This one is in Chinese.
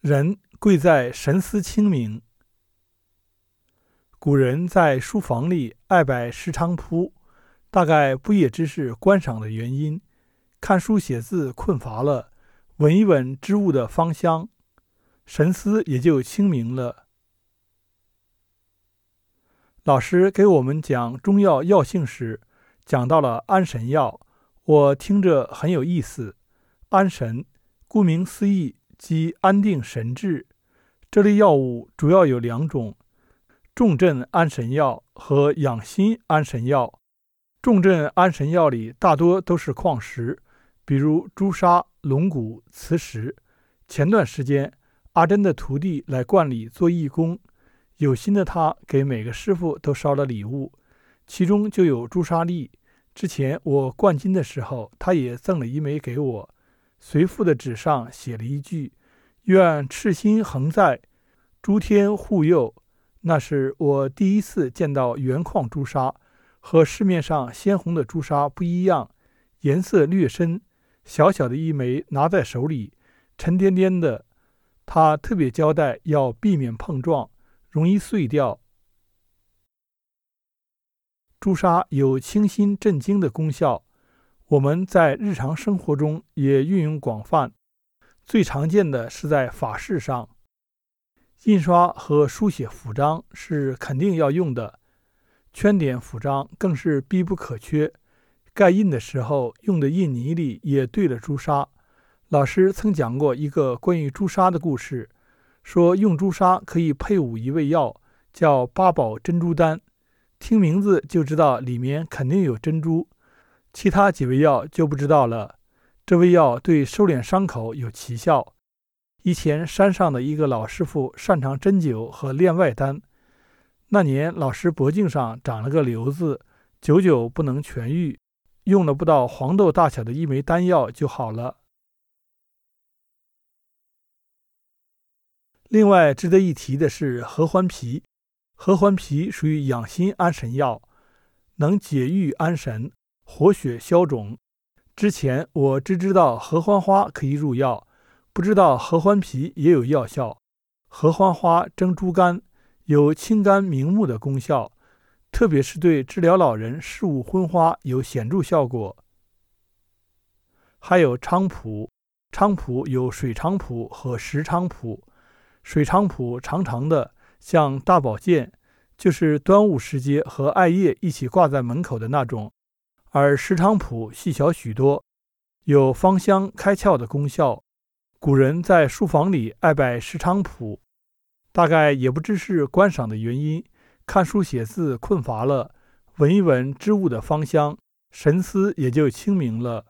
人贵在神思清明。古人在书房里爱摆石菖蒲，大概不也只是观赏的原因。看书写字困乏了，闻一闻织物的芳香，神思也就清明了。老师给我们讲中药药性时，讲到了安神药，我听着很有意思。安神，顾名思义，即安定神志。这类药物主要有两种：重镇安神药和养心安神药。重镇安神药里大多都是矿石，比如朱砂、龙骨、磁石。前段时间，阿珍的徒弟来观里做义工。有心的他给每个师傅都烧了礼物，其中就有朱砂粒。之前我灌金的时候，他也赠了一枚给我。随附的纸上写了一句：“愿赤心恒在，诸天护佑。”那是我第一次见到原矿朱砂，和市面上鲜红的朱砂不一样，颜色略深。小小的一枚，拿在手里，沉甸甸的。他特别交代要避免碰撞。容易碎掉。朱砂有清心镇惊的功效，我们在日常生活中也运用广泛。最常见的是在法事上，印刷和书写符章是肯定要用的，圈点符章更是必不可缺。盖印的时候用的印泥里也兑了朱砂。老师曾讲过一个关于朱砂的故事。说用朱砂可以配伍一味药，叫八宝珍珠丹，听名字就知道里面肯定有珍珠。其他几味药就不知道了。这味药对收敛伤口有奇效。以前山上的一个老师傅擅长针灸和炼外丹，那年老师脖颈上长了个瘤子，久久不能痊愈，用了不到黄豆大小的一枚丹药就好了。另外值得一提的是合欢皮，合欢皮属于养心安神药，能解郁安神、活血消肿。之前我只知道合欢花可以入药，不知道合欢皮也有药效。合欢花蒸猪肝，有清肝明目的功效，特别是对治疗老人视物昏花有显著效果。还有菖蒲，菖蒲有水菖蒲和石菖蒲。水菖蒲长长的，像大宝剑，就是端午时节和艾叶一起挂在门口的那种；而石菖蒲细小许多，有芳香开窍的功效。古人在书房里爱摆石菖蒲，大概也不知是观赏的原因。看书写字困乏了，闻一闻织物的芳香，神思也就清明了。